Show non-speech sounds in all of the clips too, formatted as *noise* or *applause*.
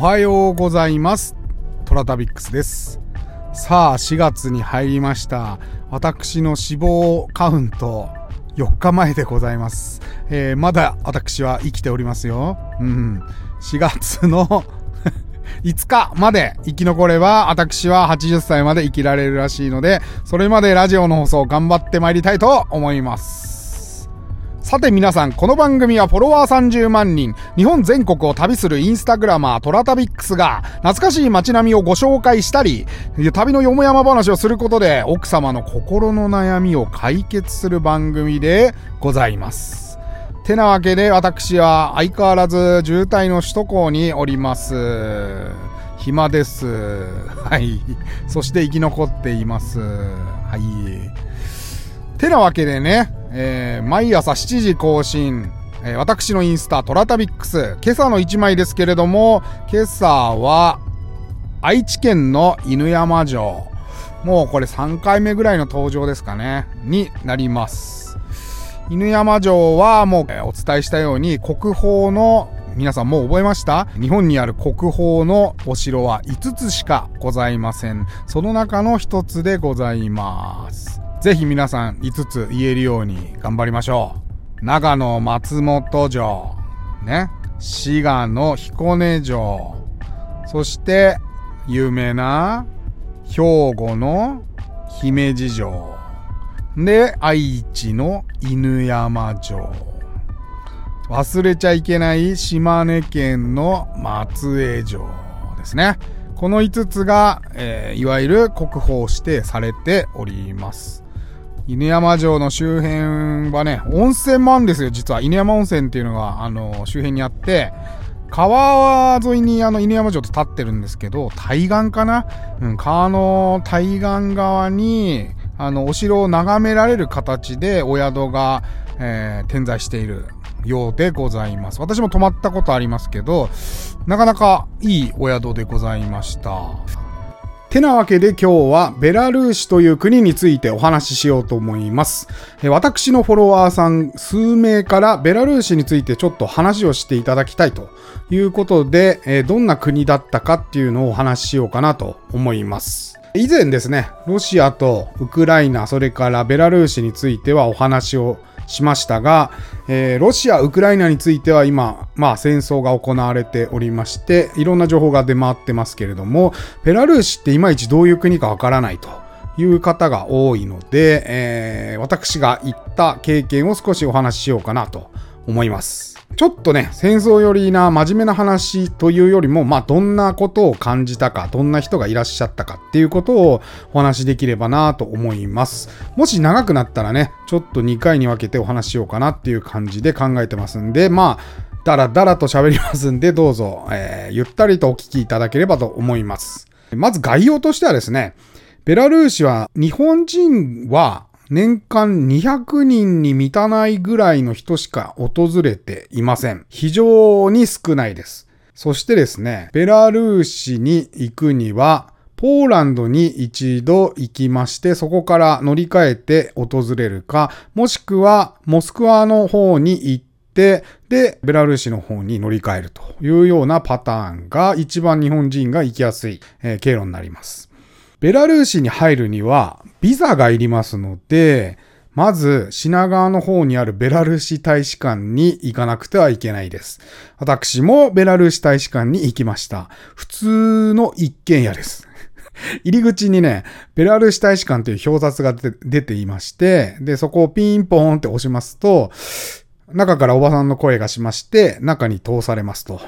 おはようございます。トラタビックスです。さあ、4月に入りました。私の死亡カウント、4日前でございます。えーまだ私は生きておりますよ。うん。4月の *laughs* 5日まで生き残れば、私は80歳まで生きられるらしいので、それまでラジオの放送頑張ってまいりたいと思います。さて皆さん、この番組はフォロワー30万人、日本全国を旅するインスタグラマートラタビックスが、懐かしい街並みをご紹介したり、旅のよもやま話をすることで、奥様の心の悩みを解決する番組でございます。てなわけで、私は相変わらず渋滞の首都高におります。暇です。はい。そして生き残っています。はい。てなわけでね、えー毎朝7時更新、えー私のインスタ、トラタビックス、今朝の1枚ですけれども、今朝は、愛知県の犬山城。もうこれ3回目ぐらいの登場ですかね、になります。犬山城はもうお伝えしたように国宝の皆さんもう覚えました？日本にある国宝のお城は5つしかございません。その中の1つでございます。ぜひ皆さん5つ言えるように頑張りましょう。長野松本城、ね。滋賀の彦根城、そして有名な兵庫の姫路城。で、愛知の犬山城。忘れちゃいけない島根県の松江城ですね。この5つが、えーいわゆる国宝指定されております。犬山城の周辺はね、温泉もあるんですよ、実は。犬山温泉っていうのが、あの、周辺にあって、川沿いにあの犬山城って立ってるんですけど、対岸かな？うん、川の対岸側に、あの、お城を眺められる形でお宿が、えー点在しているようでございます。私も泊まったことありますけど、なかなかいいお宿でございました。てなわけで今日はベラルーシという国についてお話ししようと思います。私のフォロワーさん数名からベラルーシについてちょっと話をしていただきたいということで、どんな国だったかっていうのをお話ししようかなと思います。以前ですね、ロシアとウクライナ、それからベラルーシについてはお話をしましたが、えーロシア、ウクライナについては今、まあ戦争が行われておりまして、いろんな情報が出回ってますけれども、ベラルーシっていまいちどういう国かわからないという方が多いので、えー私が行った経験を少しお話ししようかなと思います。ちょっとね、戦争寄りな真面目な話というよりも、まあ、どんなことを感じたか、どんな人がいらっしゃったかっていうことをお話しできればなと思います。もし長くなったらね、ちょっと2回に分けてお話しようかなっていう感じで考えてますんで、まあ、だらだらと喋りますんで、どうぞ、えーゆったりとお聞きいただければと思います。まず概要としてはですね、ベラルーシは日本人は年間200人に満たないぐらいの人しか訪れていません。非常に少ないです。そしてですね、ベラルーシに行くには、ポーランドに一度行きまして、そこから乗り換えて訪れるか、もしくはモスクワの方に行って、で、ベラルーシの方に乗り換えるというようなパターンが一番日本人が行きやすい、え経路になります。ベラルーシに入るにはビザがいりますので、まず品川の方にあるベラルーシ大使館に行かなくてはいけないです。私もベラルーシ大使館に行きました。普通の一軒家です。*laughs* 入り口にね、ベラルーシ大使館という表札が出ていまして、で、そこをピンポーンって押しますと、中からおばさんの声がしまして、中に通されますと。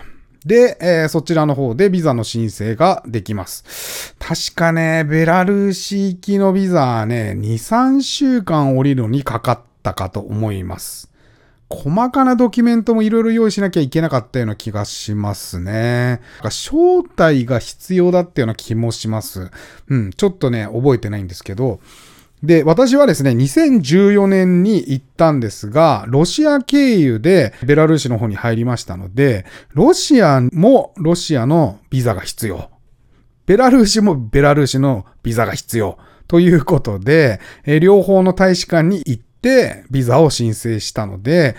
で、えーそちらの方でビザの申請ができます。確かね、ベラルーシ行きのビザはね、2、3週間降りるのにかかったかと思います。細かなドキュメントもいろいろ用意しなきゃいけなかったような気がしますね。なんか招待が必要だったような気もします。うん、ちょっとね、覚えてないんですけど、で、私はですね、2014年に行ったんですが、ロシア経由でベラルーシの方に入りましたので、ロシアもロシアのビザが必要。ベラルーシもベラルーシのビザが必要。ということで、え両方の大使館に行ってビザを申請したので、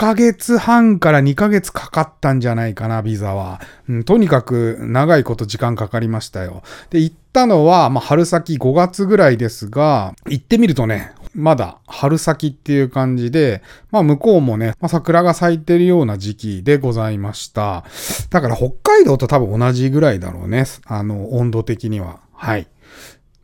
ヶ月半から2ヶ月かかったんじゃないかな、ビザは。うん、とにかく長いこと時間かかりましたよ。で、行ったのは、まあ、春先5月ぐらいですが、行ってみるとね、まだ春先っていう感じで、まあ向こうもね、まあ、桜が咲いてるような時期でございました。だから北海道と多分同じぐらいだろうね。あの、温度的には。はい。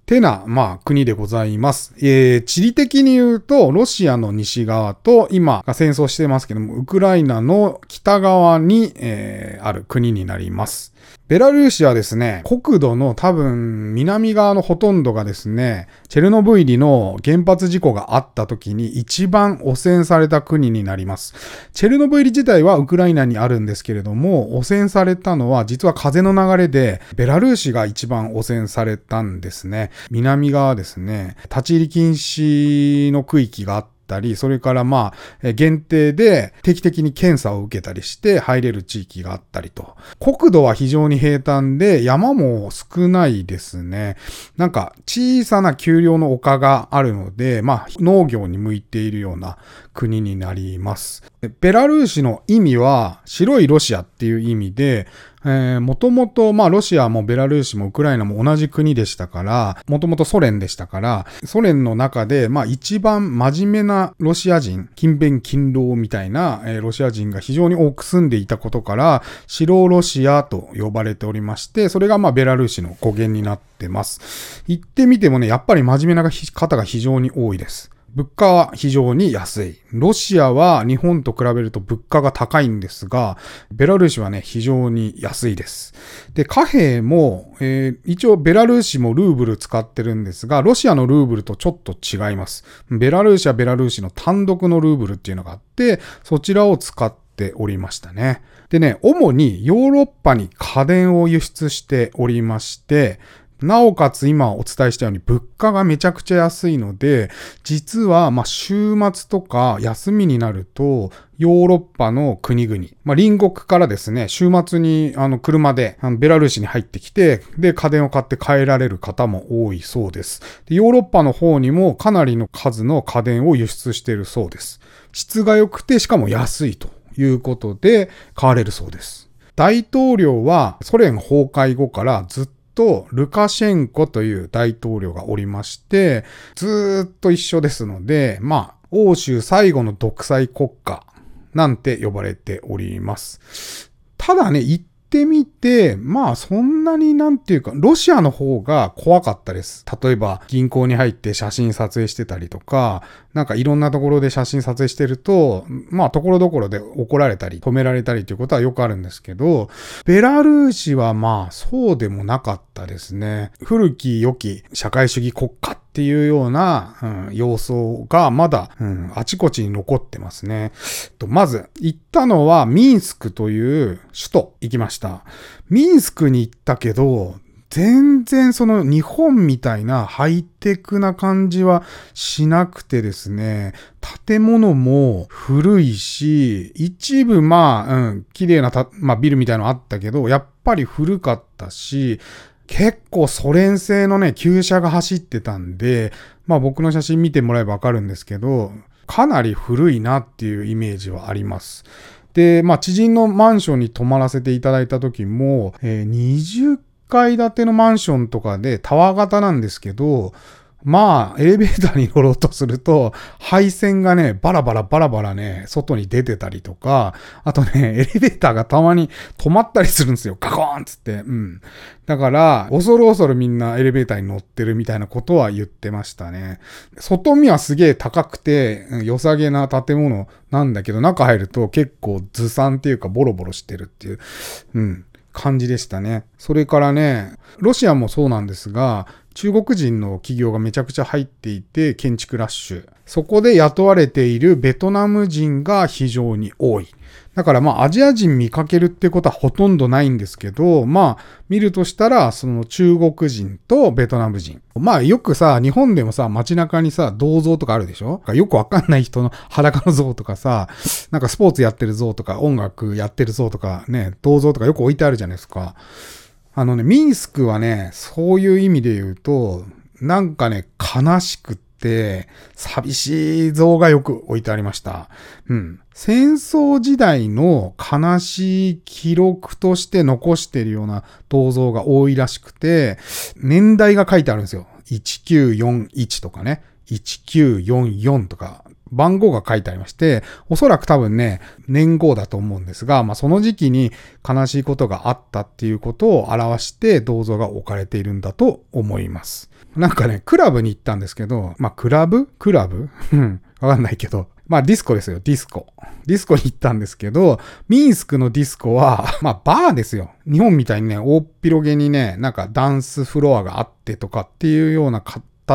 てな、まあ、国でございます。えー、地理的に言うと、ロシアの西側と、今、戦争してますけども、ウクライナの北側に、えー、ある国になります。ベラルーシはですね、国土の多分南側のほとんどがですね、チェルノブイリの原発事故があった時に一番汚染された国になります。チェルノブイリ自体はウクライナにあるんですけれども、汚染されたのは実は風の流れで、ベラルーシが一番汚染されたんですね。南側ですね、立ち入り禁止の区域があって、たり、それからまあ、限定で定期的に検査を受けたりして入れる地域があったりと。国土は非常に平坦で山も少ないですね。なんか小さな丘陵の丘があるので、まあ農業に向いているような国になります。ベラルーシの意味は白いロシアっていう意味で、えー、もともと、まあ、ロシアもベラルーシもウクライナも同じ国でしたから、もともとソ連でしたから、ソ連の中で、まあ、一番真面目なロシア人、勤勉勤労みたいな、えー、ロシア人が非常に多く住んでいたことから、白ロシアと呼ばれておりまして、それがまあ、ベラルーシの語源になってます。行ってみてもね、やっぱり真面目な方が非常に多いです。物価は非常に安い。ロシアは日本と比べると物価が高いんですが、ベラルーシはね、非常に安いです。で、貨幣も、えー、一応ベラルーシもルーブル使ってるんですが、ロシアのルーブルとちょっと違います。ベラルーシはベラルーシの単独のルーブルっていうのがあって、そちらを使っておりましたね。でね、主にヨーロッパに家電を輸出しておりまして、なおかつ今お伝えしたように物価がめちゃくちゃ安いので、実はま週末とか休みになると、ヨーロッパの国々、まあ、隣国からですね、週末にあの車であのベラルーシに入ってきて、で、家電を買って帰られる方も多いそうですで。ヨーロッパの方にもかなりの数の家電を輸出しているそうです。質が良くて、しかも安いということで買われるそうです。大統領はソ連崩壊後からずっとルカシェンコという大統領がおりまして、ずっと一緒ですので、まあ、欧州最後の独裁国家なんて呼ばれております。ただね、ってみて、まあそんなになんていうか、ロシアの方が怖かったです。例えば銀行に入って写真撮影してたりとか、なんかいろんなところで写真撮影してると、まあところどころで怒られたり止められたりということはよくあるんですけど、ベラルーシはまあそうでもなかったですね。古き良き社会主義国家っていうような、うん、様相がまだ、うん、あちこちに残ってますね。とまず、行ったのはミンスクという首都行きました。ミンスクに行ったけど、全然その日本みたいなハイテクな感じはしなくてですね、建物も古いし、一部まあ、うん、綺麗なまあ、ビルみたいなのあったけど、やっぱり古かったし、結構ソ連製のね、旧車が走ってたんで、まあ僕の写真見てもらえばわかるんですけど、かなり古いなっていうイメージはあります。で、まあ知人のマンションに泊まらせていただいた時も、えー、20階建てのマンションとかでタワー型なんですけど、まあ、エレベーターに乗ろうとすると、配線がね、バラバラバラバラね、外に出てたりとか、あとね、エレベーターがたまに止まったりするんですよ。ガコーンつって。うん。だから、恐る恐るみんなエレベーターに乗ってるみたいなことは言ってましたね。外見はすげえ高くて、良さげな建物なんだけど、中入ると結構ずさんっていうかボロボロしてるっていう、うん、感じでしたね。それからね、ロシアもそうなんですが、中国人の企業がめちゃくちゃ入っていて、建築ラッシュ。そこで雇われているベトナム人が非常に多い。だからまあアジア人見かけるってことはほとんどないんですけど、まあ見るとしたらその中国人とベトナム人。まあよくさ、日本でもさ、街中にさ、銅像とかあるでしょ？よくわかんない人の裸の像とかさ、なんかスポーツやってる像とか音楽やってる像とかね、銅像とかよく置いてあるじゃないですか。あのね、ミンスクはね、そういう意味で言うと、なんかね、悲しくって、寂しい像がよく置いてありました。うん。戦争時代の悲しい記録として残してるような銅像が多いらしくて、年代が書いてあるんですよ。1941とかね。1944とか、番号が書いてありまして、おそらく多分ね、年号だと思うんですが、まあその時期に悲しいことがあったっていうことを表して銅像が置かれているんだと思います。なんかね、クラブに行ったんですけど、まあクラブ？クラブ？うん、わかんないけど、まあディスコですよ、ディスコ。ディスコに行ったんですけど、ミンスクのディスコは、まあバーですよ。日本みたいにね、大っ広げにね、なんかダンスフロアがあってとかっていうような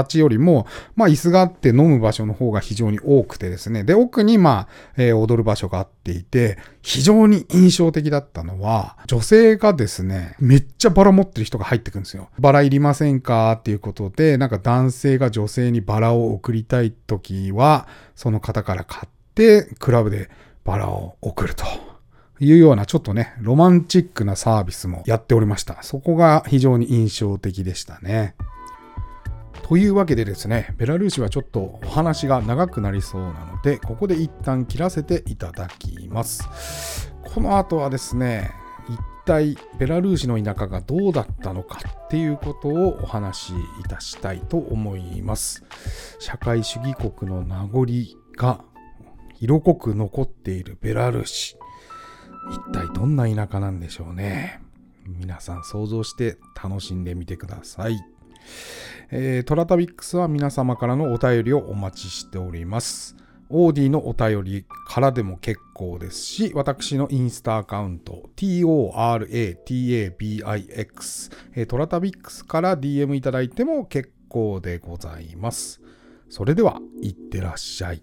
ちよりも、まあ椅子があって飲む場所の方が非常に多くてですね。で、奥にまあ、えー、踊る場所があっていて、非常に印象的だったのは、女性がですね、めっちゃバラ持ってる人が入ってくるんですよ。バラいりませんかっていうことで、なんか男性が女性にバラを送りたい時は、その方から買って、クラブでバラを送ると。いうようなちょっとね、ロマンチックなサービスもやっておりました。そこが非常に印象的でしたね。というわけでですね、ベラルーシはちょっとお話が長くなりそうなので、ここで一旦切らせていただきます。この後はですね、一体ベラルーシの田舎がどうだったのかっていうことをお話しいたしたいと思います。社会主義国の名残が色濃く残っているベラルーシ。一体どんな田舎なんでしょうね。皆さん想像して楽しんでみてください。えー、トラタビックスは皆様からのお便りをお待ちしております。オーディのお便りからでも結構ですし、私のインスタアカウント、toratabix、トラタビックスから DM いただいても結構でございます。それでは、いってらっしゃい。